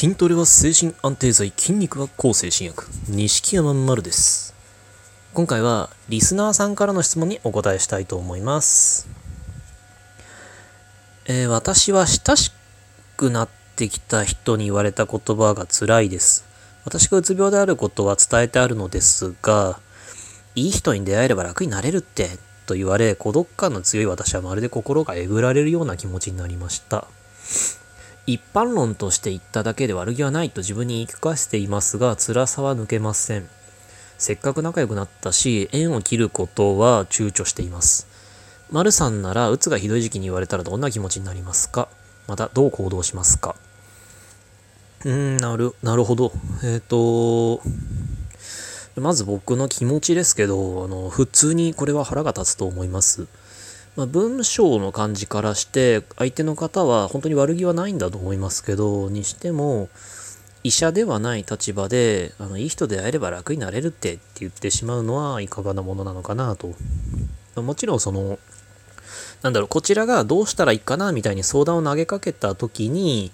筋トレは精神安定剤、筋肉は抗精神薬。錦山丸です。今回はリスナーさんからの質問にお答えしたいと思います。えー私は親しくなってきた人に言われた言葉が辛いです。私がうつ病であることは伝えてあるのですが、いい人に出会えれば楽になれるって、と言われ、孤独感の強い私はまるで心がえぐられるような気持ちになりました。一般論として言っただけで悪気はないと自分に言い聞かせていますが、辛さは抜けません。せっかく仲良くなったし、縁を切ることは躊躇しています。丸さんなら、うつがひどい時期に言われたらどんな気持ちになりますか？また、どう行動しますか？うん、なる、なるほど。えっ、と、まず僕の気持ちですけど、あの、普通にこれは腹が立つと思います。まあ、文章の感じからして相手の方は本当に悪気はないんだと思いますけどにしても医者ではない立場であのいい人で会えれば楽になれるってって言ってしまうのはいかがなものなのかなと。もちろんそのなんだろうこちらがどうしたらいいかなみたいに相談を投げかけた時に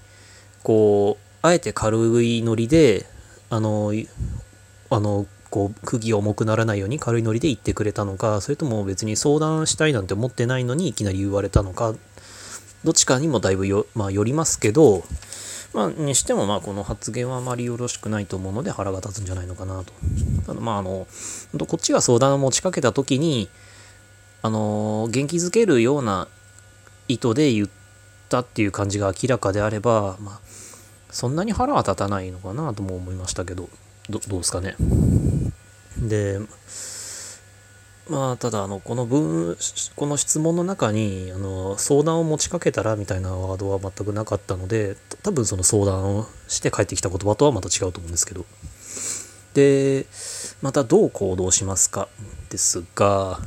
こうあえて軽いノリであのあのこう釘重くならないように軽いノリで言ってくれたのかそれとも別に相談したいなんて思ってないのにいきなり言われたのかどっちかにもだいぶよ、まあ、よりますけど、まあ、にしてもまあこの発言はあまりよろしくないと思うので腹が立つんじゃないのかなと。ただまああのこっちが相談を持ちかけた時にあの元気づけるような意図で言ったっていう感じが明らかであれば、まあ、そんなに腹は立たないのかなとも思いましたけどどどうですかね？でまあただあのこの文この質問の中にあの相談を持ちかけたらみたいなワードは全くなかったので多分その相談をして帰ってきた言葉とはまた違うと思うんですけど。でまたどう行動しますかですが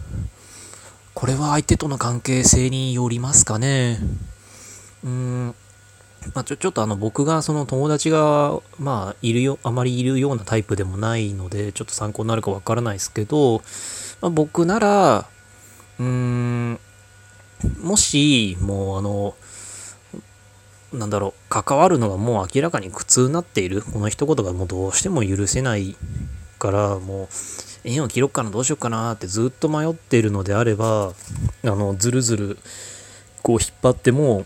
これは相手との関係性によりますかね。うん。まあ、ちょちょっとあの僕がその友達がまあいるよあまりいるようなタイプでもないのでちょっと参考になるかわからないですけど、まあ、僕ならうーんもしもうあのなんだろう関わるのがもう明らかに苦痛になっているこの一言がもうどうしても許せないからもう縁を切ろっかなどうしようかなってずっと迷っているのであればあのずるずるこう引っ張っても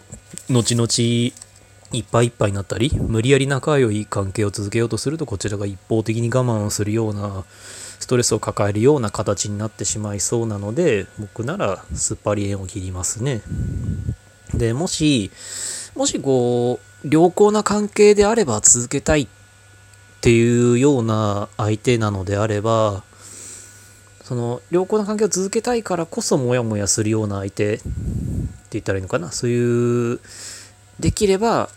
後々いっぱいいっぱいになったり無理やり仲良い関係を続けようとするとこちらが一方的に我慢をするようなストレスを抱えるような形になってしまいそうなので僕ならすっぱり縁を切りますね。でもしもしこう良好な関係であれば続けたいっていうような相手なのであればその良好な関係を続けたいからこそモヤモヤするような相手って言ったらいいのかな。そういうできれば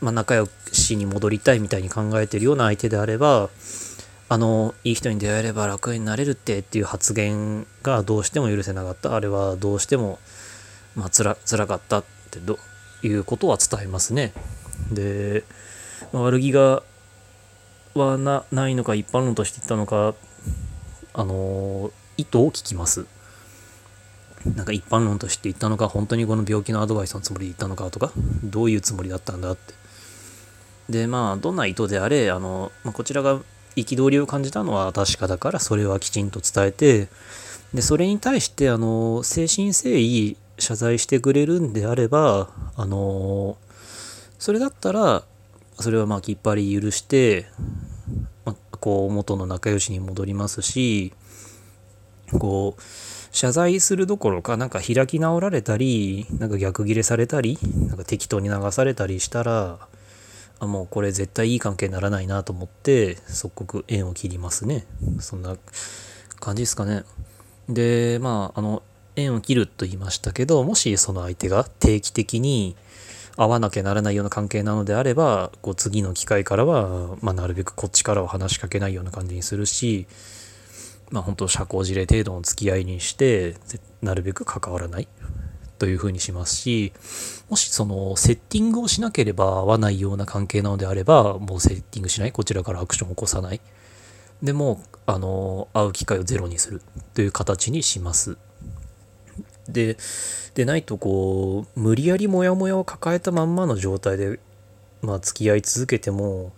まあ、仲良しに戻りたいみたいに考えてるような相手であればあのいい人に出会えれば楽になれるってっていう発言がどうしても許せなかった。あれはどうしても、まあ、つら辛かったってどいうことは伝えますね。で、まあ悪気がはなないのか一般論として言ったのかあの意図を聞きます。なんか一般論として言ったのか本当にこの病気のアドバイスのつもりで言ったのかとかどういうつもりだったんだって。でまあどんな意図であれあの、まあ、こちらが憤りを感じたのは確かだからそれはきちんと伝えてでそれに対してあの誠心誠意謝罪してくれるんであればあのそれだったらそれはまあきっぱり許して、まあ、こう元の仲良しに戻りますしこう謝罪するどころかなんか開き直られたりなんか逆ギレされたりなんか適当に流されたりしたらあもうこれ絶対いい関係にならないなと思って即刻縁を切りますね。そんな感じですかね。でまああの縁を切ると言いましたけどもしその相手が定期的に会わなきゃならないような関係なのであればこう次の機会からは、まあ、なるべくこっちからは話しかけないような感じにするしまあ本当社交辞令程度の付き合いにしてなるべく関わらない。というふうにしますしもしそのセッティングをしなければ合わないような関係なのであればもうセッティングしないこちらからアクションを起こさないでもあの会う機会をゼロにするという形にしますででないとこう無理やりモヤモヤを抱えたまんまの状態でまあ付き合い続けても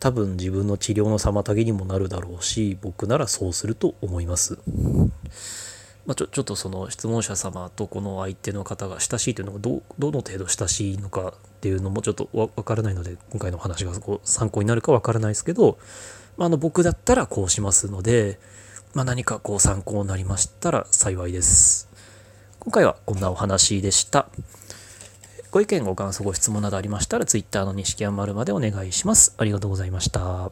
多分自分の治療の妨げにもなるだろうし僕ならそうすると思います。まあ、ちょちょっとその質問者様とこの相手の方が親しいというのがどどの程度親しいのかっていうのもちょっとわからないので今回のお話がこう参考になるかわからないですけど、まあ、あの僕だったらこうしますので、まあ、何かこう参考になりましたら幸いです。今回はこんなお話でした。ご意見、ご感想、ご質問などありましたら、Twitter の西山丸までお願いします。ありがとうございました。